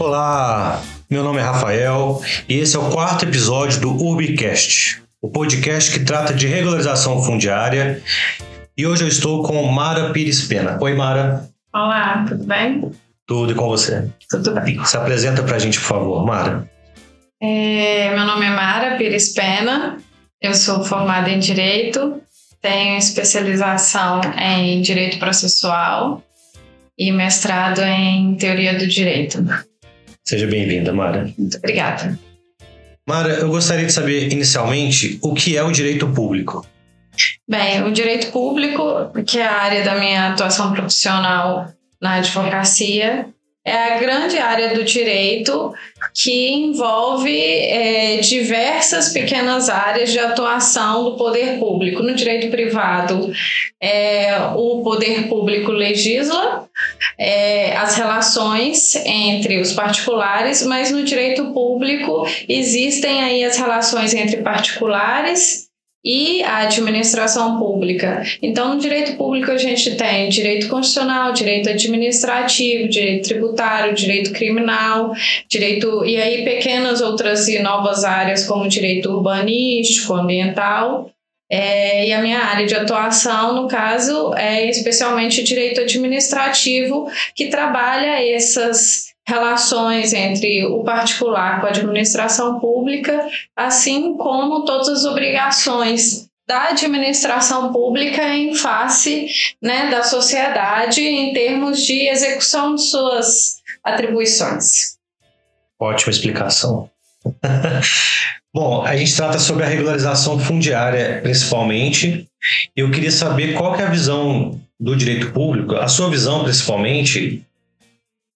Olá, meu nome é Rafael e esse é o quarto episódio do Urbicast, o podcast que trata de regularização fundiária. E hoje eu estou com Mara Pires Pena. Oi, Mara. Olá, tudo bem? Tudo e com você? Tudo bem. Se apresenta pra gente, por favor, Mara. É, meu nome é Mara Pires Pena, eu sou formada em Direito, tenho especialização em Direito Processual e mestrado em Teoria do Direito. Seja bem-vinda, Mara. Muito obrigada. Mara, eu gostaria de saber inicialmente o que é o direito público. Bem, o direito público, que é a área da minha atuação profissional na advocacia, é a grande área do direito que envolve é, diversas pequenas áreas de atuação do poder público. No direito privado, é, o poder público legisla é, as relações entre os particulares, mas no direito público existem aí as relações entre particulares e a administração pública. Então, no direito público, a gente tem direito constitucional, direito administrativo, direito tributário, direito criminal, direito. e aí pequenas outras e novas áreas, como direito urbanístico, ambiental. É, e a minha área de atuação, no caso, é especialmente direito administrativo, que trabalha essas relações entre o particular com a administração pública, assim como todas as obrigações da administração pública em face né, da sociedade em termos de execução de suas atribuições. Ótima explicação. Bom, a gente trata sobre a regularização fundiária principalmente. Eu queria saber qual que é a visão do direito público, a sua visão principalmente,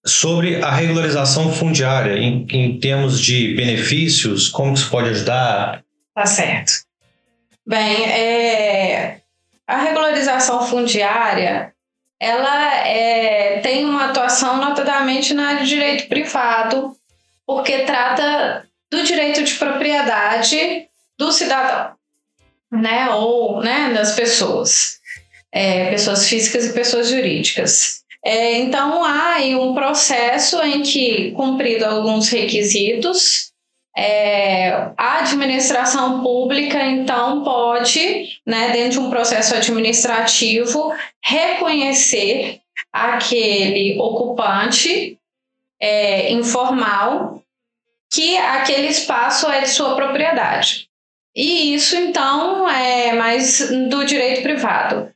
sobre a regularização fundiária em, em termos de benefícios, como isso pode ajudar? Tá certo. Bem, é, a regularização fundiária ela é, tem uma atuação notadamente na área de direito privado, porque trata do direito de propriedade do cidadão, né, ou né, das pessoas, é, pessoas físicas e pessoas jurídicas. É, então, há um processo em que, cumprido alguns requisitos, é, a administração pública, então, pode, né, dentro de um processo administrativo, reconhecer aquele ocupante é, informal que aquele espaço é de sua propriedade. E isso, então, é mais do direito privado.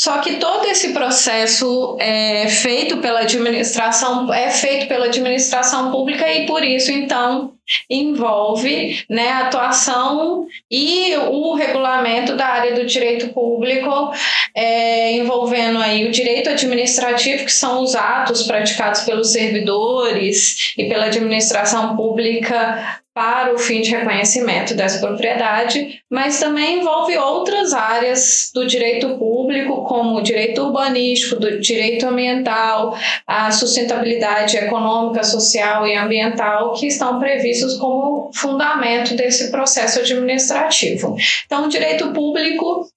Só que todo esse processo é feito pela administração é feito pela administração pública e por isso então envolve né, a atuação e o regulamento da área do direito público, é, envolvendo aí o direito administrativo, que são os atos praticados pelos servidores e pela administração pública para o fim de reconhecimento dessa propriedade, mas também envolve outras áreas do direito público, como o direito urbanístico, do direito ambiental, a sustentabilidade econômica, social e ambiental, que estão previstos como fundamento desse processo administrativo. Então, o direito público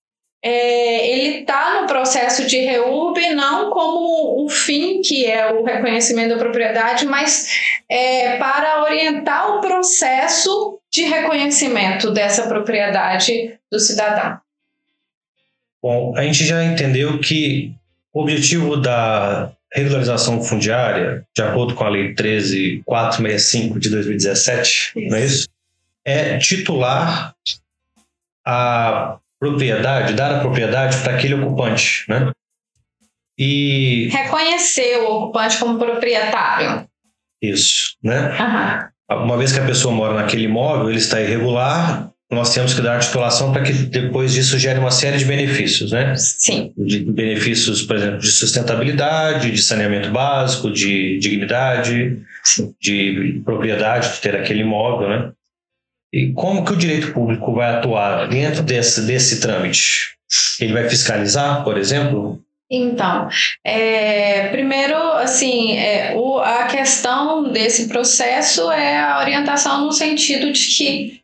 é, ele está no processo de REURB não como o fim, que é o reconhecimento da propriedade, mas é, para orientar o processo de reconhecimento dessa propriedade do cidadão. Bom, a gente já entendeu que o objetivo da regularização fundiária, de acordo com a Lei 13465 de 2017, isso. não é isso? É titular a propriedade, dar a propriedade para aquele ocupante, né? E reconhecer o ocupante como proprietário. Isso, né? Uhum. Uma vez que a pessoa mora naquele imóvel, ele está irregular, nós temos que dar a titulação para que depois disso gere uma série de benefícios, né? Sim. De benefícios, por exemplo, de sustentabilidade, de saneamento básico, de dignidade, Sim. de propriedade de ter aquele imóvel, né? E como que o direito público vai atuar dentro desse, desse trâmite? Ele vai fiscalizar, por exemplo? Então, é, primeiro, assim, é, o, a questão desse processo é a orientação no sentido de que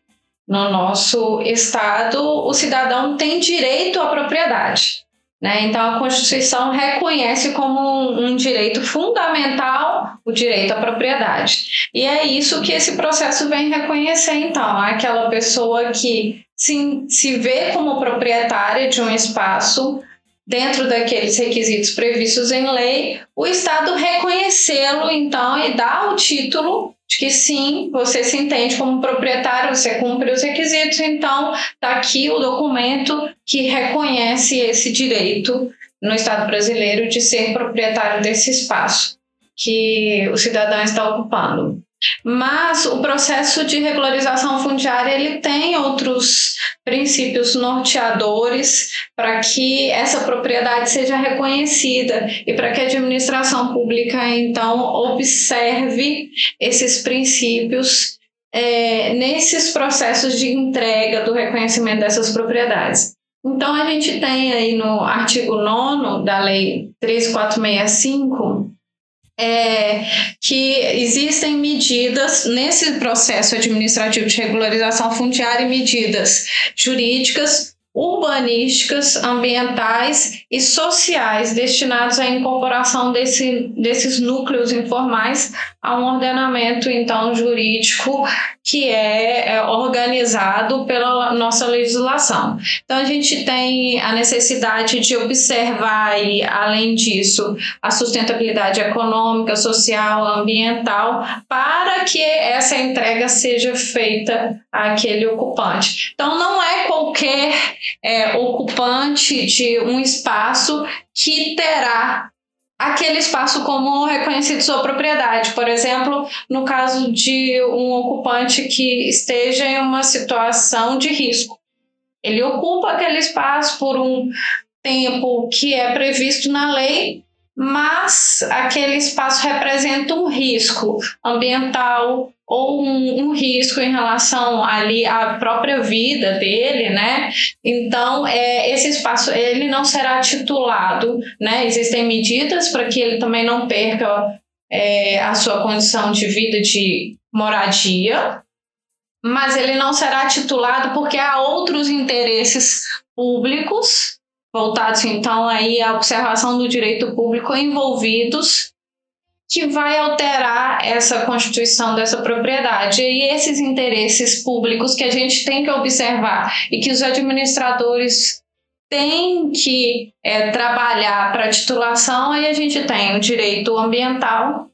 no nosso estado o cidadão tem direito à propriedade. Né? Então, a Constituição reconhece como um, um, direito fundamental o direito à propriedade. E é isso que esse processo vem reconhecer, então. Aquela pessoa que se, se vê como proprietária de um espaço dentro daqueles requisitos previstos em lei, o Estado reconhecê-lo, então, e dar o título de que sim, você se entende como proprietário, você cumpre os requisitos, então está aqui o documento que reconhece esse direito no Estado brasileiro de ser proprietário desse espaço que o cidadão está ocupando. Mas o processo de regularização fundiária ele tem outros princípios norteadores para que essa propriedade seja reconhecida e para que a administração pública então observe esses princípios é, nesses processos de entrega do reconhecimento dessas propriedades. Então a gente tem aí no artigo 9 da lei 3465 é, que existem medidas nesse processo administrativo de regularização fundiária e medidas jurídicas, urbanísticas, ambientais e sociais destinados à incorporação desse, desses núcleos informais a um ordenamento então jurídico que é, é organizado pela nossa legislação. Então a gente tem a necessidade de observar e além disso a sustentabilidade econômica, social, ambiental para que essa entrega seja feita àquele ocupante. Então não é qualquer é, ocupante de um espaço que terá aquele espaço como reconhecido sua propriedade. Por exemplo, no caso de um ocupante que esteja em uma situação de risco. Ele ocupa aquele espaço por um tempo que é previsto na lei, mas aquele espaço representa um risco ambiental ou um, um, risco em relação ali à própria vida dele, né? Então, é, esse espaço ele não será titulado, né? Existem medidas para que ele também não perca é, a sua condição de vida de moradia, mas ele não será titulado porque há outros interesses públicos voltados então aí à observação do direito público envolvidos que vai alterar essa constituição dessa propriedade. E esses interesses públicos que a gente tem que observar e que os administradores têm que é, trabalhar para a titulação, aí a gente tem o direito ambiental,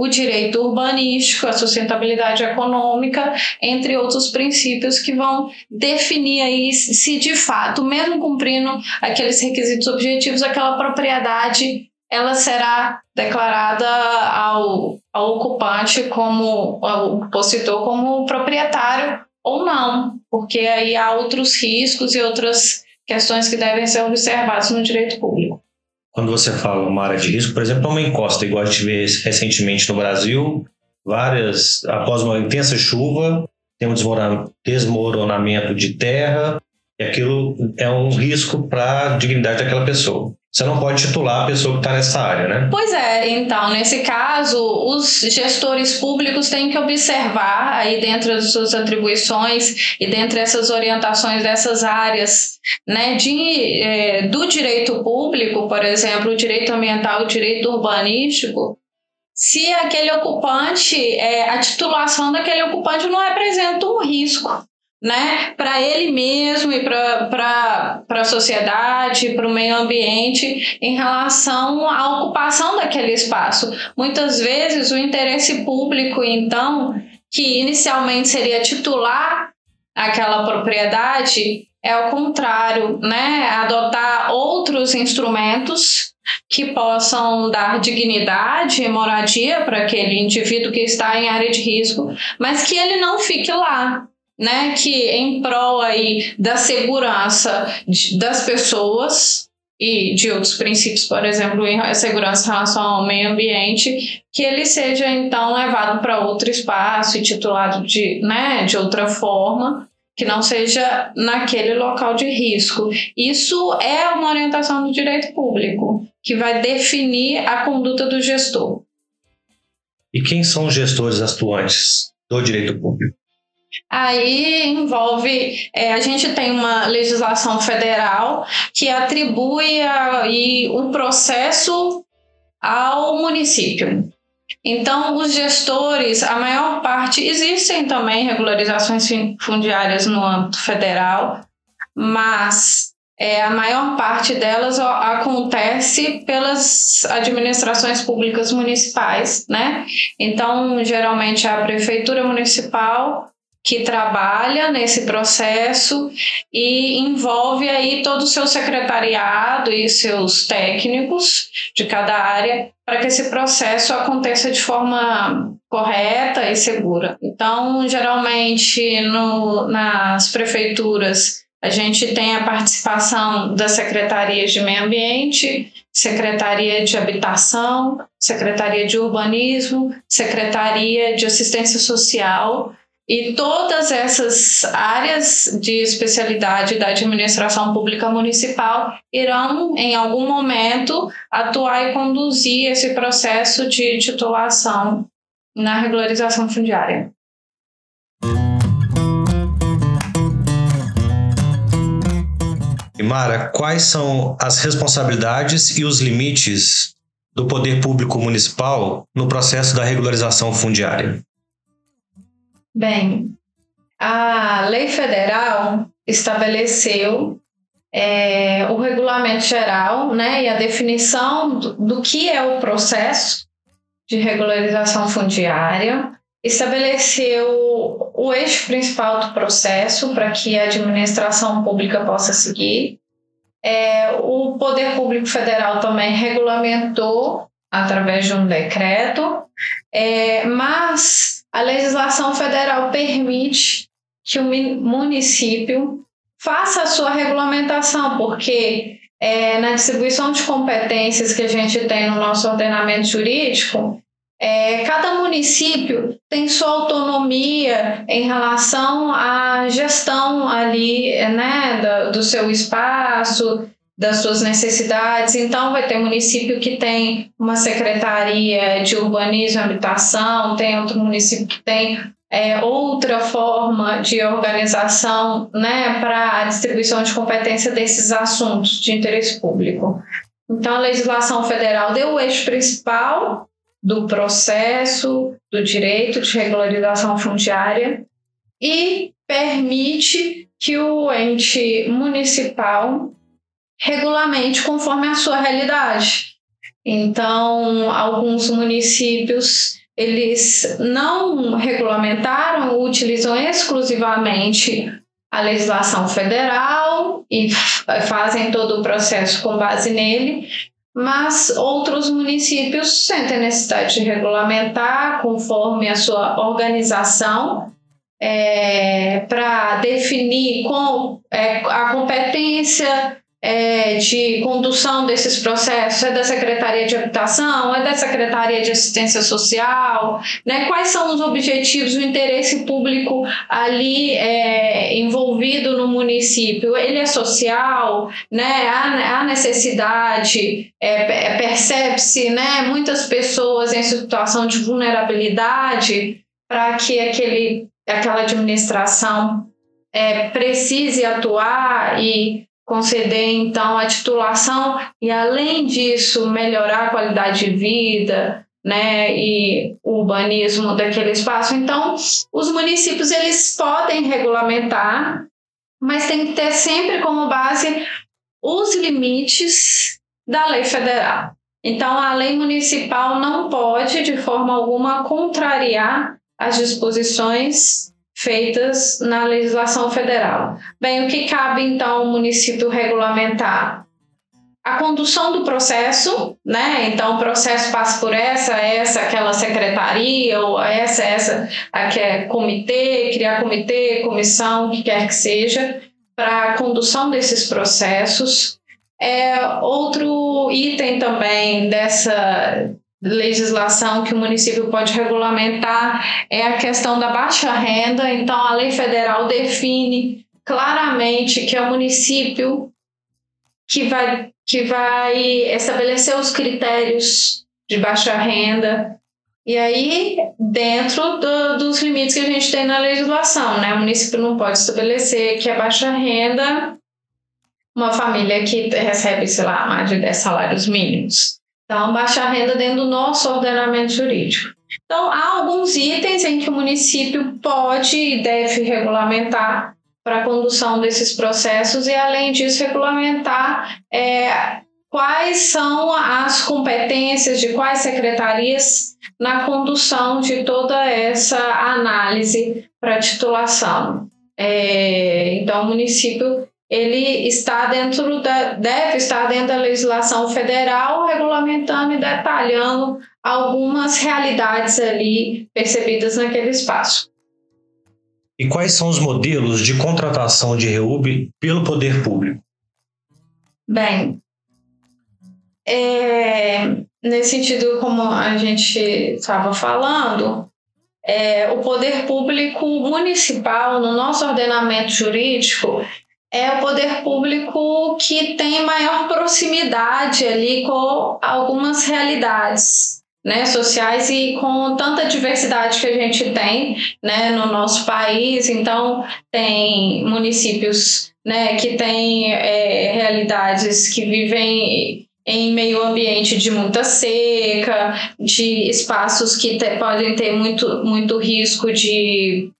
o direito urbanístico, a sustentabilidade econômica, entre outros princípios que vão definir aí se de fato, mesmo cumprindo aqueles requisitos objetivos, aquela propriedade ela será declarada ao, ao ocupante como ao opositor como proprietário ou não, porque aí há outros riscos e outras questões que devem ser observadas no direito público quando você fala uma área de risco, por exemplo, uma encosta, igual a gente vê recentemente no Brasil, várias, após uma intensa chuva, tem um desmoronamento de terra, e aquilo é um risco para a dignidade daquela pessoa. Você não pode titular a pessoa que está nessa área, né? Pois é, então, nesse caso, os gestores públicos têm que observar aí dentro das suas atribuições e dentro dessas orientações dessas áreas, né, de, é, do direito público, por exemplo, o direito ambiental, o direito urbanístico, se aquele ocupante, é, a titulação daquele ocupante não representa um risco né, para ele mesmo e para a sociedade, para o meio ambiente, em relação à ocupação daquele espaço. Muitas vezes o interesse público, então, que inicialmente seria titular aquela propriedade, é o contrário, né? Adotar outros instrumentos que possam dar dignidade e moradia para aquele indivíduo que está em área de risco, mas que ele não fique lá, né, que em prol aí da segurança das pessoas e de outros princípios, por exemplo, em segurança em relação ao meio ambiente, que ele seja então levado para outro espaço e titulado de, né, de outra forma, que não seja naquele local de risco. Isso é uma orientação do direito público, que vai definir a conduta do gestor. E quem são os gestores atuantes do direito público? Aí envolve, é, a gente tem uma legislação federal que atribui aí um processo ao município. Então, os gestores, a maior parte, existem também regularizações fundiárias no âmbito federal, mas é, a maior parte delas acontece pelas administrações públicas municipais, né? Então, geralmente é a prefeitura municipal que trabalha nesse processo e envolve aí todo o seu secretariado e seus técnicos de cada área para que esse processo aconteça de forma correta e segura. Então, geralmente no, nas prefeituras a gente tem a participação das secretarias de meio ambiente, secretaria de habitação, secretaria de urbanismo, secretaria de assistência social e todas essas áreas de especialidade da administração pública municipal irão, em algum momento, atuar e conduzir esse processo de titulação na regularização fundiária. Mara, quais são as responsabilidades e os limites do poder público municipal no processo da regularização fundiária? Bem, a lei federal estabeleceu é, o regulamento geral né, e a definição do, do que é o processo de regularização fundiária, estabeleceu o eixo principal do processo para que a administração pública possa seguir. É, o Poder Público Federal também regulamentou através de um decreto, é, mas a legislação federal permite que o município faça a sua regulamentação, porque é, na distribuição de competências que a gente tem no nosso ordenamento jurídico, é, cada município tem sua autonomia em relação à gestão ali, né, do, do seu espaço, das suas necessidades. Então, vai ter município que tem uma secretaria de urbanismo e habitação, tem outro município que tem é, outra forma de organização né, para a distribuição de competência desses assuntos de interesse público. Então, a legislação federal deu o eixo principal do processo do direito de regularização fundiária e permite que o ente municipal regulamente conforme a sua realidade. Então, alguns municípios eles não regulamentaram, utilizam exclusivamente a legislação federal e fazem todo o processo com base nele, mas outros municípios sentem necessidade de regulamentar conforme a sua organização é, para definir com, é, a competência é, de condução desses processos é da Secretaria de Habitação, é da Secretaria de Assistência Social, né? Quais são os objetivos, o interesse público ali é, envolvido no município? Ele é social, né? Há, há necessidade, é, é, percebe-se, né? Muitas pessoas em situação de vulnerabilidade para que aquele, aquela administração é, precise atuar e conceder então a titulação e além disso melhorar a qualidade de vida, né, e o urbanismo daquele espaço. Então, os municípios eles podem regulamentar, mas tem que ter sempre como base os limites da lei federal. Então, a lei municipal não pode, de forma alguma, contrariar as disposições feitas na legislação federal. Bem, o que cabe então ao município regulamentar? A condução do processo, né? Então, o processo passa por essa, essa, aquela secretaria, ou essa, essa, aqui é comitê, criar comitê, comissão, o que quer que seja, para a condução desses processos. É, outro item também dessa legislação que o município pode regulamentar é a questão da baixa renda. Então, a lei federal define claramente que é o município que vai, que vai estabelecer os critérios de baixa renda E aí, dentro do, dos limites que a gente tem na legislação, né? O município não pode estabelecer que a baixa renda, uma família que recebe, sei lá, mais de 10 salários mínimos. Então, baixa renda dentro do nosso ordenamento jurídico. Então, há alguns itens em que o município pode e deve regulamentar para a condução desses processos e, além disso, regulamentar é, quais são as competências de quais secretarias na condução de toda essa análise para titulação. É, então, o município ele está dentro da, deve estar dentro da legislação federal, regulamentando e detalhando algumas realidades ali percebidas naquele espaço. E quais são os modelos de contratação de REUB pelo poder público? Bem, é, nesse sentido, como a gente estava falando, é, o poder público municipal, no nosso ordenamento jurídico, é o poder público que tem maior proximidade ali com algumas realidades né, sociais e com tanta diversidade que a gente tem né, no nosso país. Então, tem municípios né, que têm é, realidades que vivem em meio ambiente de muita seca, de espaços que te, podem ter muito, muito risco de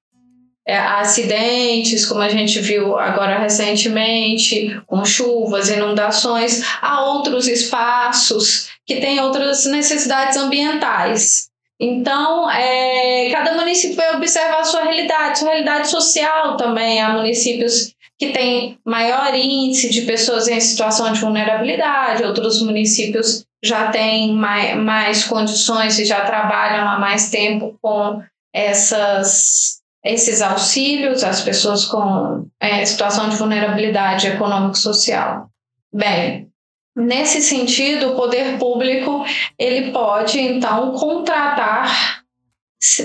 acidentes, como a gente viu agora recentemente, com chuvas, inundações, há outros espaços que têm outras necessidades ambientais. Então, é, cada município vai observar a sua realidade, sua realidade social também. Há municípios que têm maior índice de pessoas em situação de vulnerabilidade, outros municípios já têm mais, mais condições e já trabalham há mais tempo com essas esses auxílios às pessoas com é, situação de vulnerabilidade econômico-social. Bem, nesse sentido, o poder público ele pode então contratar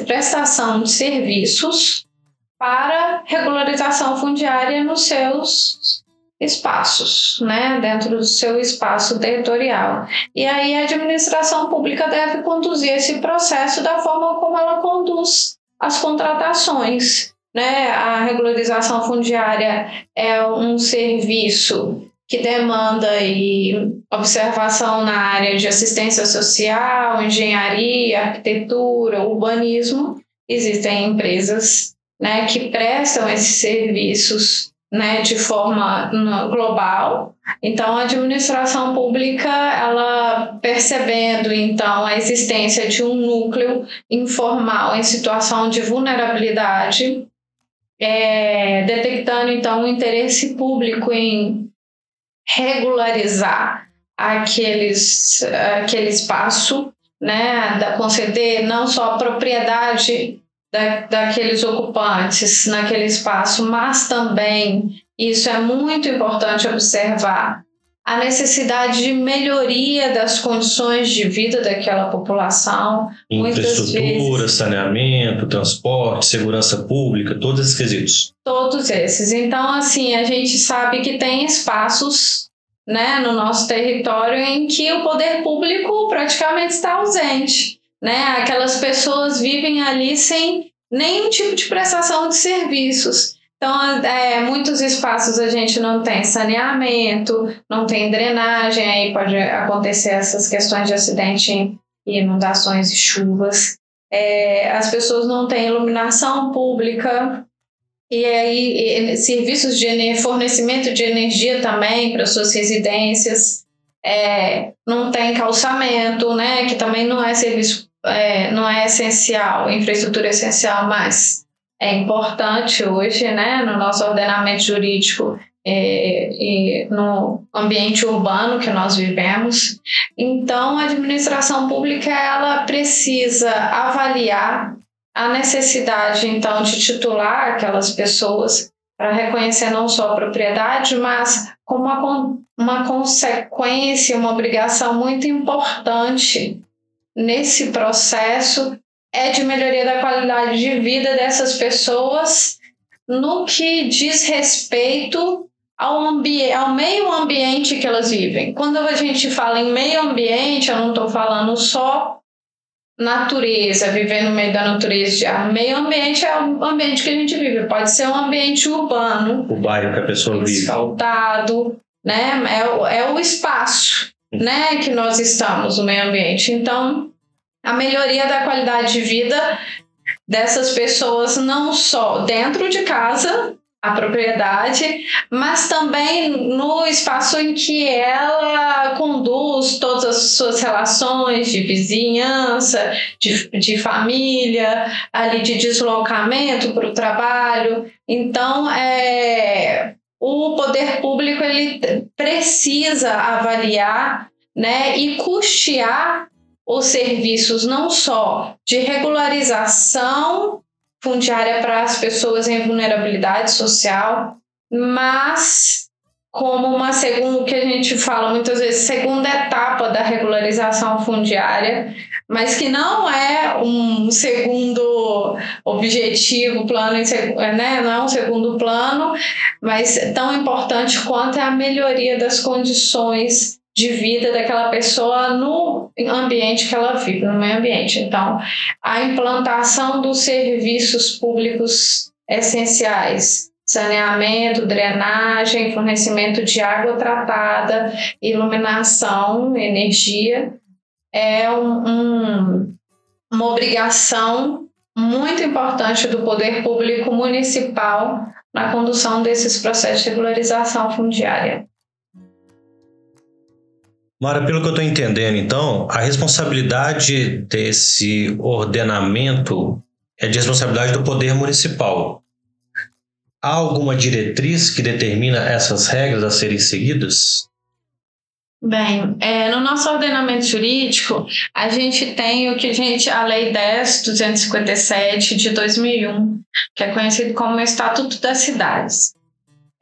prestação de serviços para regularização fundiária nos seus espaços, né, dentro do seu espaço territorial. E aí a administração pública deve conduzir esse processo da forma como ela conduz as contratações. Né? A regularização fundiária é um serviço que demanda aí observação na área de assistência social, engenharia, arquitetura, urbanismo. Existem empresas né, que prestam esses serviços né, de forma global. Então, a administração pública, ela percebendo então a existência de um núcleo informal em situação de vulnerabilidade, é, detectando então o interesse público em regularizar aqueles, aquele espaço, né, da conceder não só propriedade da, daqueles ocupantes naquele espaço, mas também, isso é muito importante observar, a necessidade de melhoria das condições de vida daquela população. Infraestrutura, vezes, saneamento, transporte, segurança pública, todos esses quesitos. Todos esses. Então, assim, a gente sabe que tem espaços né, no nosso território em que o poder público praticamente está ausente né? Aquelas pessoas vivem ali sem nenhum tipo de prestação de serviços. Então, é, muitos espaços a gente não tem saneamento, não tem drenagem, aí pode acontecer essas questões de acidente e inundações e chuvas. É, as pessoas não têm iluminação pública, e aí e, serviços de fornecimento de energia também para suas residências. É, não tem calçamento, né, que também não é serviço é, não é essencial, infraestrutura é essencial, mas é importante hoje, né, no nosso ordenamento jurídico é, e no ambiente urbano que nós vivemos. Então, a administração pública ela precisa avaliar a necessidade, então, de titular aquelas pessoas para reconhecer não só a propriedade, mas como uma, uma consequência, uma obrigação muito importante nesse processo é de melhoria da qualidade de vida dessas pessoas no que diz respeito ao, ao meio ambiente que elas vivem. Quando a gente fala em meio ambiente, eu não estou falando só natureza, viver no meio da natureza, de ar. meio ambiente é o ambiente que a gente vive. Pode ser um ambiente urbano. O bairro que a pessoa vive. Asfaltado, né? É, é o espaço, né, que nós estamos no meio ambiente. Então, a melhoria da qualidade de vida dessas pessoas não só dentro de casa, a propriedade, mas também no espaço em que ela conduz todas as suas relações de vizinhança, de, de família, ali de deslocamento para o trabalho. Então, é, o poder público ele precisa avaliar né, e custear os serviços não só de regularização fundiária para as pessoas em vulnerabilidade social, mas como uma segunda, que a gente fala muitas vezes, segunda etapa da regularização fundiária, mas que não é um segundo objetivo, plano, né? não é um segundo plano, mas tão importante quanto é a melhoria das condições de vida daquela pessoa no ambiente que ela vive, no meio ambiente. Então, a implantação dos serviços públicos essenciais, saneamento, drenagem, fornecimento de água tratada, iluminação, energia, é um, um, uma obrigação muito importante do poder público municipal na condução desses processos de regularização fundiária. Mara, pelo que eu estou entendendo, então, a responsabilidade desse ordenamento é de responsabilidade do poder municipal. Há alguma diretriz que determina essas regras a serem seguidas? Bem, é, no nosso ordenamento jurídico, a gente tem o que a gente, a Lei 10.257 de 2001, que é conhecido como Estatuto das Cidades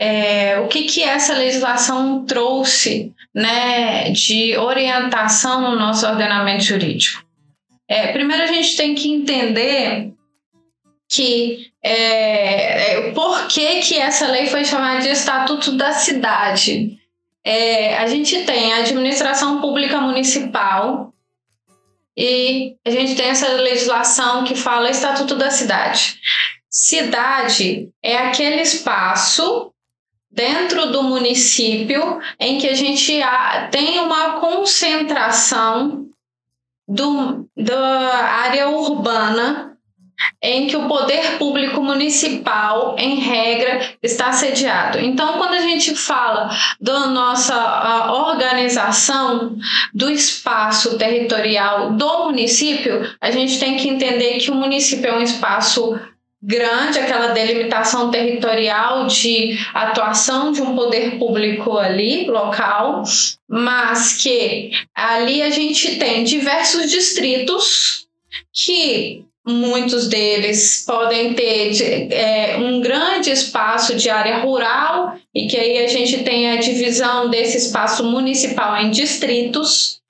é, o que, que essa legislação trouxe né, de orientação no nosso ordenamento jurídico? É, primeiro, a gente tem que entender que é, é, por que, que essa lei foi chamada de Estatuto da Cidade. É, a gente tem a administração pública municipal e a gente tem essa legislação que fala Estatuto da Cidade. Cidade é aquele espaço dentro do município em que a gente tem uma concentração do, da área urbana em que o poder público municipal, em regra, está sediado. Então, quando a gente fala da nossa organização do espaço territorial do município, a gente tem que entender que o município é um espaço grande, aquela delimitação territorial de atuação de um poder público ali, local, mas que ali a gente tem diversos distritos que muitos deles podem ter é, um grande espaço de área rural e que aí a gente tem a divisão desse espaço municipal em distritos.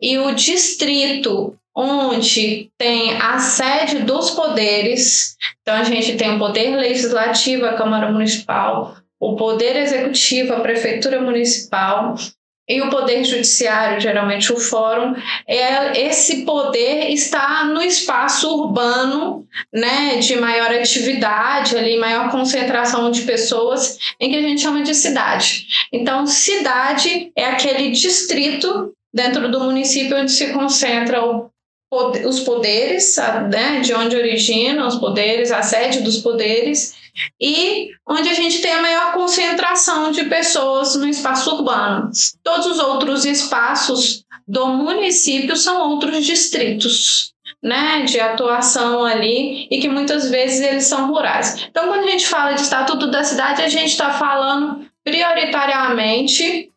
E o distrito onde tem a sede dos poderes. Então, a gente tem o poder legislativo, a Câmara Municipal, o poder executivo, a Prefeitura Municipal. E o poder judiciário, geralmente o fórum, é esse poder está no espaço urbano, né, de maior atividade, ali maior concentração de pessoas, em que a gente chama de cidade. Então, cidade é aquele distrito dentro do município onde se concentra o os poderes, né, de onde originam os poderes, a sede dos poderes, e onde a gente tem a maior concentração de pessoas no espaço urbano. Todos os outros espaços do município são outros distritos. Né, de atuação ali e que muitas vezes eles são rurais. Então, quando a gente fala de estatuto da cidade, a gente está falando prioritariamente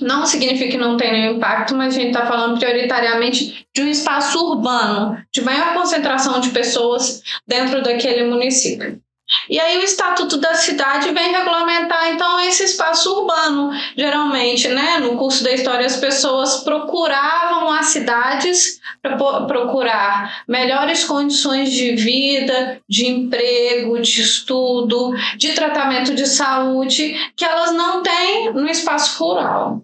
não significa que não nenhum impacto, mas a gente está falando prioritariamente de um espaço urbano, de maior concentração de pessoas dentro daquele município. E aí o Estatuto da Cidade vem regulamentar então esse espaço urbano. Geralmente, né, no curso da história as pessoas procuravam as cidades para procurar melhores condições de vida, de emprego, de estudo, de tratamento de saúde que elas não têm no espaço rural.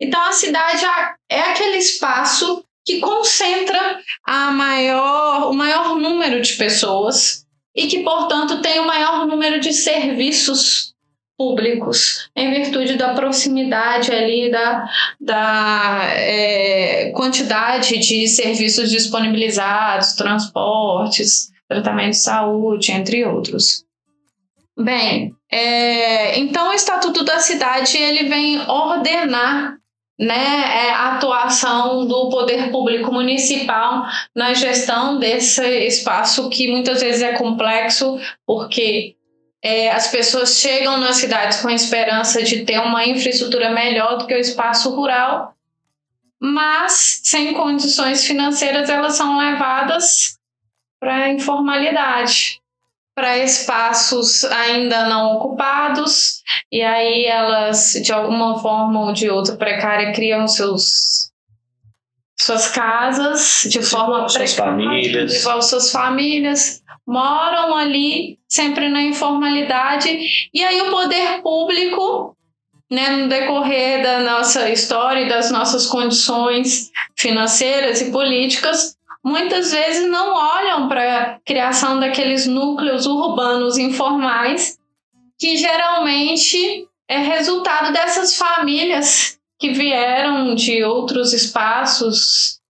Então a cidade é aquele espaço que concentra a maior, o maior número de pessoas e que, portanto, tem o maior número de serviços públicos, em virtude da proximidade ali, da, da é, quantidade de serviços disponibilizados, transportes, tratamento de saúde, entre outros. Bem, é, então o Estatuto da Cidade ele vem ordenar né, é atuação do poder público municipal na gestão desse espaço que muitas vezes é complexo, porque é, as pessoas chegam nas cidades com a esperança de ter uma infraestrutura melhor do que o espaço rural, mas sem condições financeiras elas são levadas para a informalidade para espaços ainda não ocupados, e aí elas, de alguma forma ou de outra precária, criam seus suas casas de forma suas famílias. igual suas famílias, moram ali sempre na informalidade, e aí o poder público né, no decorrer da nossa história e das nossas condições financeiras e políticas, muitas vezes não olham para a criação daqueles núcleos urbanos informais, que geralmente é resultado dessas famílias que vieram de outros espaços,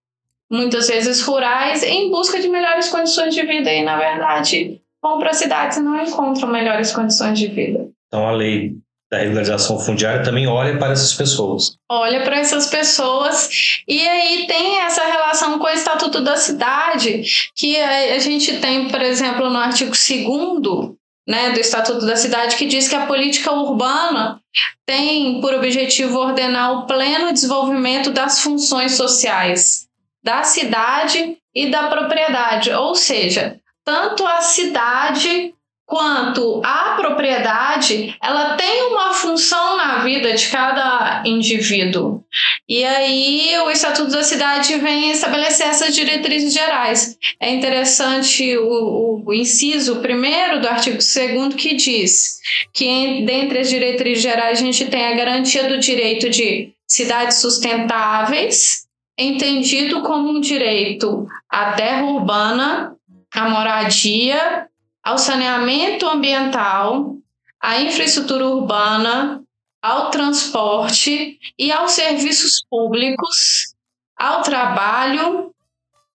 muitas vezes rurais, em busca de melhores condições de vida e, na verdade, vão para cidades e não encontram melhores condições de vida. Então, a lei da regularização fundiária também olha para essas pessoas. Olha para essas pessoas e aí tem essa relação com o Estatuto da Cidade, que a gente tem, por exemplo, no artigo 2 né, do Estatuto da Cidade, que diz que a política urbana tem por objetivo ordenar o pleno desenvolvimento das funções sociais da cidade e da propriedade, ou seja, tanto a cidade quanto a propriedade, ela tem uma função na vida de cada indivíduo. E aí o Estatuto da Cidade vem estabelecer essas diretrizes gerais. É interessante o, o inciso primeiro do artigo 2 que diz que dentre as diretrizes gerais a gente tem a garantia do direito de cidades sustentáveis, entendido como um direito à terra urbana, à moradia ao saneamento ambiental, à infraestrutura urbana, ao transporte e aos serviços públicos, ao trabalho,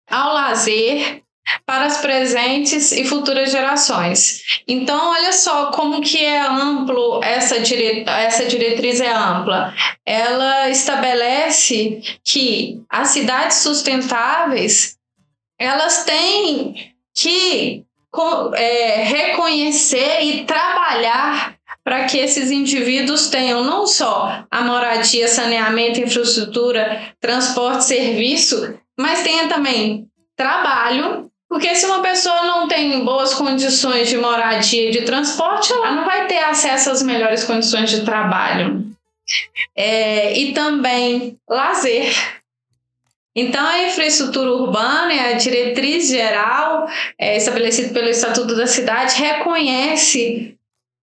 ao lazer, para as presentes e futuras gerações. Então, olha só como que é amplo essa, dire... essa diretriz é ampla. Ela estabelece que as cidades sustentáveis elas têm que é, reconhecer e trabalhar para que esses indivíduos tenham não só a moradia, saneamento, infraestrutura, transporte, serviço, mas tenha também trabalho, porque se uma pessoa não tem boas condições de moradia e de transporte, ela não vai ter acesso às melhores condições de trabalho. É, e também lazer, então, a infraestrutura urbana, a diretriz geral é, estabelecida pelo Estatuto da Cidade, reconhece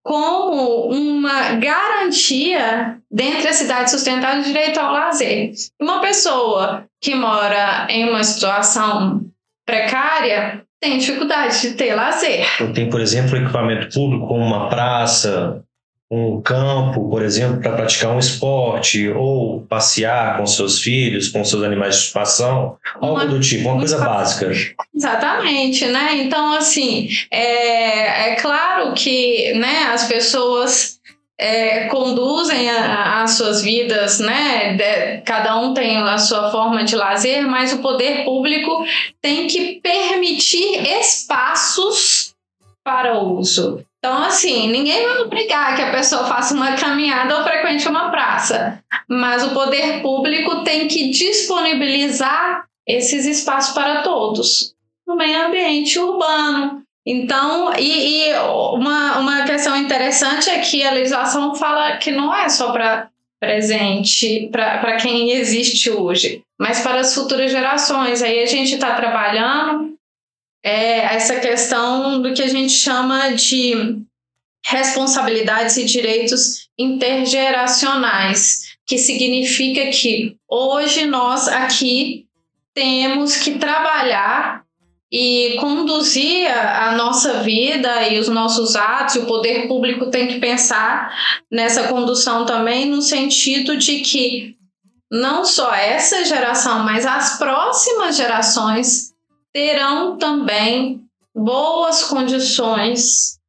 como uma garantia dentre as cidades sustentáveis o direito ao lazer. Uma pessoa que mora em uma situação precária tem dificuldade de ter lazer. Tem, por exemplo, equipamento público como uma praça, um campo, por exemplo, para praticar um esporte ou passear com seus filhos, com seus animais de estimação, algo uma, do tipo, uma coisa básica. Exatamente, né? Então, assim, é, é claro que né, as pessoas é, conduzem as suas vidas, né? De, cada um tem a sua forma de lazer, mas o poder público tem que permitir espaços para o uso. Então, assim, ninguém vai obrigar que a pessoa faça uma caminhada ou frequente uma praça, mas o poder público tem que disponibilizar esses espaços para todos no meio ambiente urbano. Então, e, e uma, uma questão interessante é que a legislação fala que não é só para presente, para quem existe hoje, mas para as futuras gerações. Aí a gente está trabalhando é essa questão do que a gente chama de responsabilidades e direitos intergeracionais, que significa que hoje nós aqui temos que trabalhar e conduzir a nossa vida e os nossos atos, e o poder público tem que pensar nessa condução também, no sentido de que não só essa geração, mas as próximas gerações terão também boas condições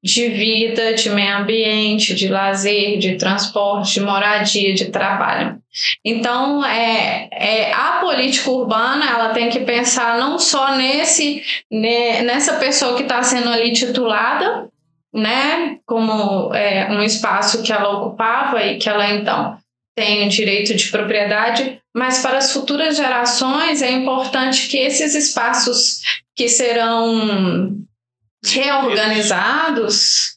de vida, de meio ambiente, de lazer, de transporte, de moradia, de trabalho. Então, é, é, a política urbana ela tem que pensar não só nesse né, nessa pessoa que está sendo ali titulada, né, como é, um espaço que ela ocupava e que ela então tem o direito de propriedade, mas para as futuras gerações é importante que esses espaços que serão reorganizados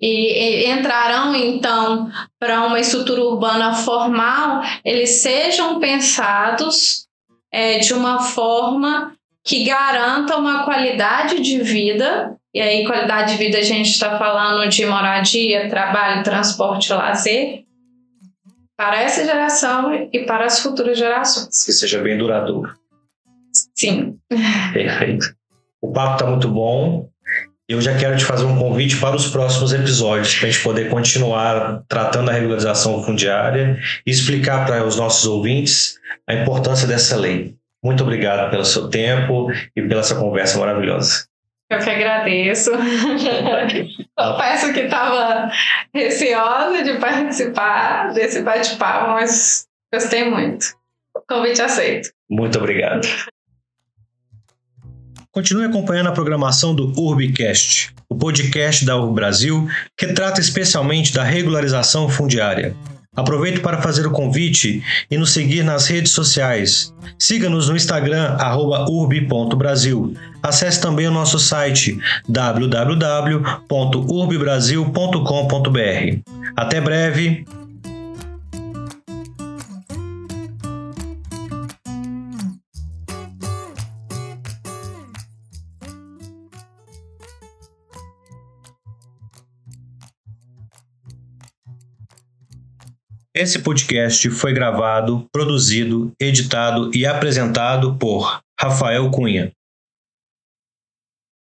e, entrarão então para uma estrutura urbana formal, eles sejam pensados é, de uma forma que garanta uma qualidade de vida. E aí, qualidade de vida, a gente está falando de moradia, trabalho, transporte, lazer, para essa geração e para as futuras gerações. Que seja bem duradouro. Sim. Perfeito. O papo está muito bom. Eu já quero te fazer um convite para os próximos episódios, para a gente poder continuar tratando a regularização fundiária e explicar para os nossos ouvintes a importância dessa lei. Muito obrigado pelo seu tempo e pela essa conversa maravilhosa. Eu que agradeço. Confesso que estava receosa de participar desse bate-papo, mas gostei muito. Convite aceito. Muito obrigado. Continue acompanhando a programação do Urbicast, o podcast da Urb Brasil, que trata especialmente da regularização fundiária. Aproveito para fazer o convite e nos seguir nas redes sociais. Siga-nos no Instagram, urb.brasil. Acesse também o nosso site www.urbibrasil.com.br. Até breve! Esse podcast foi gravado, produzido, editado e apresentado por Rafael Cunha.